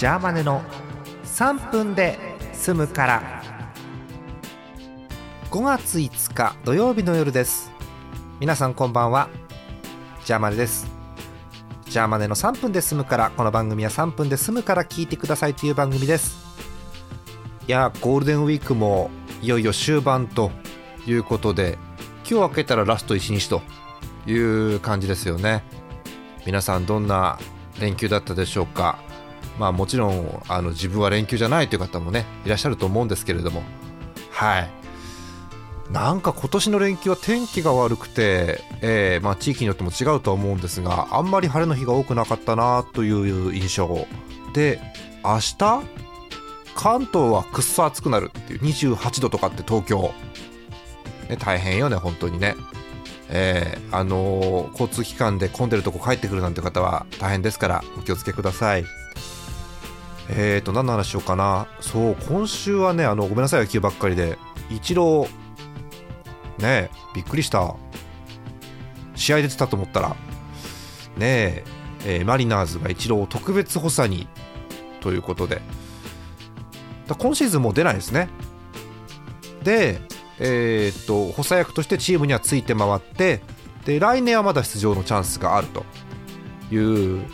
ジャーマネの3分で済むから。5月5日土曜日の夜です。皆さんこんばんは。ジャーマネです。ジャーマネの3分で済むからこの番組は3分で済むから聞いてくださいという番組です。いやゴールデンウィークもいよいよ終盤ということで今日開けたらラスト1日という感じですよね。皆さんどんな連休だったでしょうか。まあもちろんあの自分は連休じゃないという方もねいらっしゃると思うんですけれども。はい。なんか今年の連休は天気が悪くて、えーまあ、地域によっても違うとは思うんですがあんまり晴れの日が多くなかったなという印象。で明日関東はくっそ暑くなるっていう28度とかって東京、ね、大変よね本当にね。えー、あのー、交通機関で混んでるとこ帰ってくるなんて方は大変ですからお気をつけください。えーと何の話しようかな。そう今週はねあのごめんなさい野球ばっかりで。イチローねびっくりした。試合出てたと思ったら。ねえー、マリナーズがイチローを特別補佐にということで。今シーズンもう出ないですね。でえー、っと補佐役としてチームにはついて回ってで来年はまだ出場のチャンスがあるという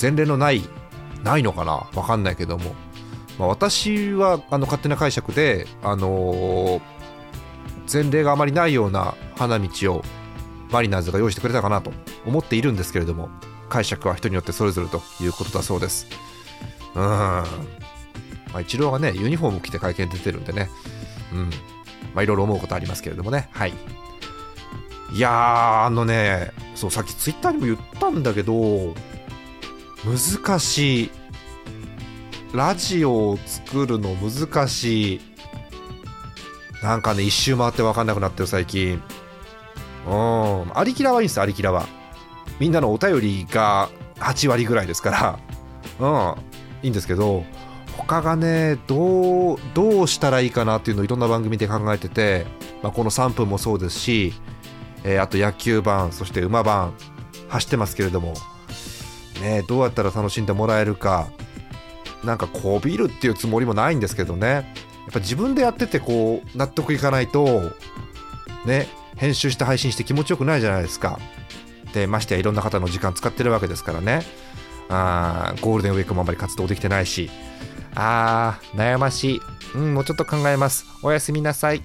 前例のないないのかな？分かんないけども、まあ、私はあの勝手な解釈で、あのー、前例があまりないような花道をマリナーズが用意してくれたかなと思っているんですけれども解釈は人によってそれぞれということだそうです。うん。まあ、イチローがねユニフォーム着て会見出てるんでね。うん。まあ、いろいろ思うことありますけれどもね。はい。いや、あのね、そう、さっきツイッターにも言ったんだけど、難しい。ラジオを作るの難しい。なんかね、一周回って分かんなくなってる最近。うん。ありきらはいいんです、ありきらは。みんなのお便りが8割ぐらいですから、うん。いいんですけど、他がねどうどうしたらいいかなっていうのをいろんな番組で考えてて、まあ、この3分もそうですし、えー、あと野球版そして馬版走ってますけれども、ね、どうやったら楽しんでもらえるかなんかこびるっていうつもりもないんですけどねやっぱ自分でやっててこう納得いかないとね編集して配信して気持ちよくないじゃないですかでましてやいろんな方の時間使ってるわけですからねあーゴールデンウィークもあんまり活動できてないしあー、悩ましい。うん、もうちょっと考えます。おやすみなさい。